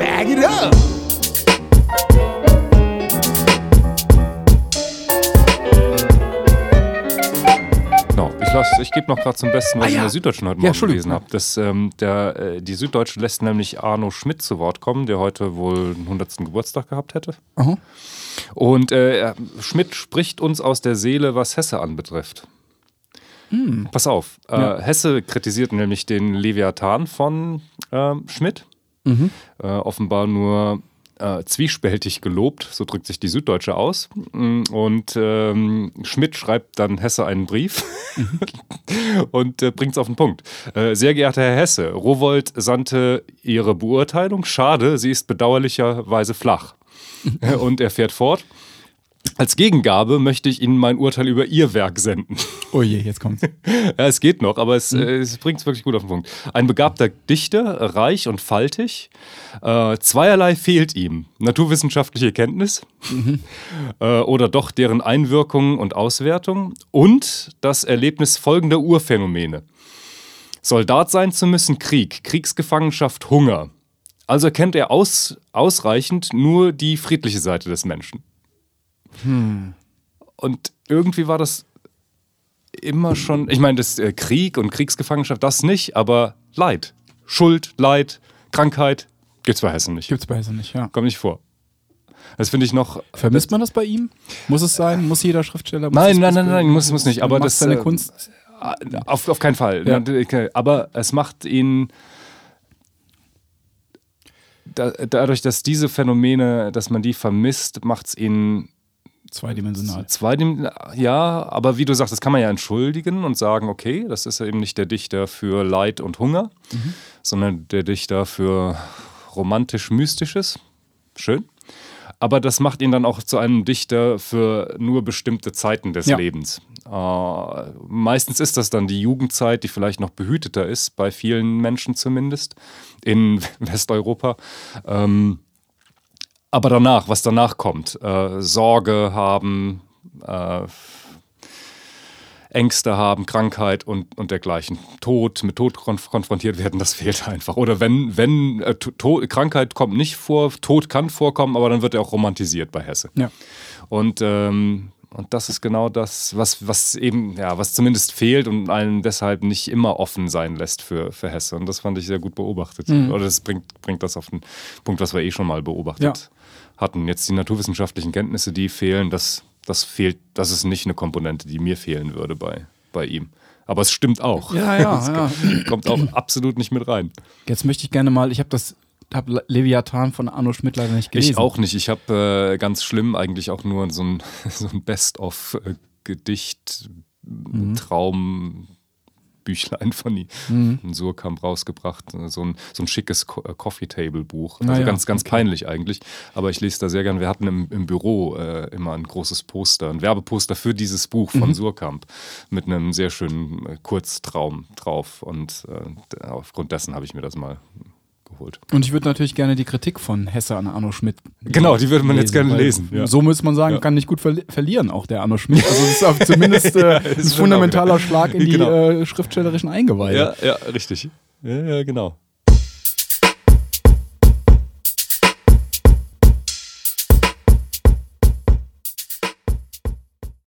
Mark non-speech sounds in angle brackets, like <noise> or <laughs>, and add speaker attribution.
Speaker 1: it up.
Speaker 2: Ich, gebe noch gerade zum Besten, was
Speaker 1: Ah,
Speaker 2: ich
Speaker 1: ja.
Speaker 2: in der Süddeutschen heute
Speaker 1: Ja,
Speaker 2: Morgen gelesen habe. Ähm, der, äh, die Süddeutsche lässt nämlich Arno Schmidt zu Wort kommen, der heute wohl den 100. Geburtstag gehabt hätte.
Speaker 1: Aha.
Speaker 2: Und äh, er- Schmidt spricht uns aus der Seele, was Hesse anbetrifft. Pass auf, äh,
Speaker 1: Ja.
Speaker 2: Hesse kritisiert nämlich den Leviathan von ähm, Schmidt. Äh, offenbar nur äh, zwiespältig gelobt, so drückt sich die Süddeutsche aus. Mm, Und ähm, Schmidt schreibt dann Hesse einen Brief <laughs> und äh, bringt es auf den Punkt. Äh, sehr geehrter Herr Hesse, Rowold sandte Ihre Beurteilung. Schade, sie ist bedauerlicherweise flach. Äh, und er fährt fort. Als Gegengabe möchte ich Ihnen mein Urteil über Ihr Werk senden.
Speaker 1: Oh je, jetzt kommt's. <laughs>
Speaker 2: Ja, es geht noch, aber es, äh, es bringt es wirklich gut auf den Punkt. Ein begabter Dichter, reich und faltig. Äh, zweierlei fehlt ihm. Naturwissenschaftliche Kenntnis <laughs> äh, oder doch deren Einwirkung und Auswertung und das Erlebnis folgender Urphänomene. Soldat sein zu müssen, Krieg, Kriegsgefangenschaft, Hunger. Also kennt er aus, ausreichend nur die friedliche Seite des Menschen. Und irgendwie war das immer schon, ich meine, das äh, Krieg und Kriegsgefangenschaft, das nicht, aber Leid, Schuld, Leid, Krankheit, gibt's bei Hessen nicht.
Speaker 1: Gibt's bei Hesse nicht, ja.
Speaker 2: Kommt nicht vor. Das finde ich noch.
Speaker 1: Vermisst man das bei ihm? Muss es sein? Muss jeder Schriftsteller? Muss
Speaker 2: Nein, nein, nein, nein, muss, muss nicht. Aber das.
Speaker 1: seine
Speaker 2: äh,
Speaker 1: Kunst.
Speaker 2: Auf, auf keinen Fall.
Speaker 1: Ja.
Speaker 2: Okay, Aber es macht ihn. Da, dadurch, dass diese Phänomene, dass man die vermisst, macht es ihn
Speaker 1: Zweidimensional.
Speaker 2: Zweidim ja, aber wie du sagst, das kann man ja entschuldigen und sagen, okay, das ist eben nicht der Dichter für Leid und Hunger, sondern der Dichter für romantisch-mystisches. Schön. Aber das macht ihn dann auch zu einem Dichter für nur bestimmte Zeiten des
Speaker 1: Ja.
Speaker 2: Lebens. Äh, meistens ist das dann die Jugendzeit, die vielleicht noch behüteter ist, bei vielen Menschen zumindest, in <laughs> Westeuropa. Ähm, aber danach, was danach kommt, äh, Sorge haben, äh, Ängste haben, Krankheit und, und dergleichen. Tod, mit Tod konf konfrontiert werden, das fehlt einfach. Oder wenn, wenn äh, Tod, Krankheit kommt nicht vor, Tod kann vorkommen, aber dann wird er auch romantisiert bei Hesse.
Speaker 1: Ja.
Speaker 2: Und, ähm, und das ist genau das, was, was eben, ja, was zumindest fehlt und einen deshalb nicht immer offen sein lässt für, für Hesse. Und das fand ich sehr gut beobachtet. Oder das bringt, bringt das auf den Punkt, was wir eh schon mal beobachtet hatten. Jetzt die naturwissenschaftlichen Kenntnisse, die fehlen, das, das fehlt, das ist nicht eine Komponente, die mir fehlen würde bei, bei ihm. Aber es stimmt auch.
Speaker 1: Ja, ja, <laughs>
Speaker 2: Es
Speaker 1: ja.
Speaker 2: kommt auch absolut nicht mit rein.
Speaker 1: Jetzt möchte ich gerne mal, ich habe das, habe Leviathan von Arno Schmidt leider nicht gelesen.
Speaker 2: Ich auch nicht. Ich habe äh, ganz schlimm eigentlich auch nur so ein, <laughs> so ein Best-of-Gedicht, Traum. Büchlein von ihm, in Surkamp rausgebracht. So ein, so ein schickes Co- äh, Coffee-Table-Buch. Also
Speaker 1: Ah ja,
Speaker 2: ganz, ganz peinlich eigentlich. Aber ich lese da sehr gern. Wir hatten im, im Büro äh, immer ein großes Poster, ein Werbeposter für dieses Buch von Surkamp mit einem sehr schönen äh, Kurztraum drauf. Und äh, aufgrund dessen habe ich mir das mal geholt.
Speaker 1: Und ich würde natürlich gerne die Kritik von Hesse an Arno Schmidt.
Speaker 2: Genau, die würde man jetzt gerne lesen. Ja.
Speaker 1: So muss man sagen,
Speaker 2: Ja.
Speaker 1: kann nicht gut verli verlieren, auch der Arno Schmidt. Also das ist <laughs> zumindest äh, ein
Speaker 2: ist schon
Speaker 1: fundamentaler Schlag in <laughs> die
Speaker 2: Genau.
Speaker 1: äh, schriftstellerischen Eingeweide.
Speaker 2: Ja, ja, richtig. Ja, ja, genau.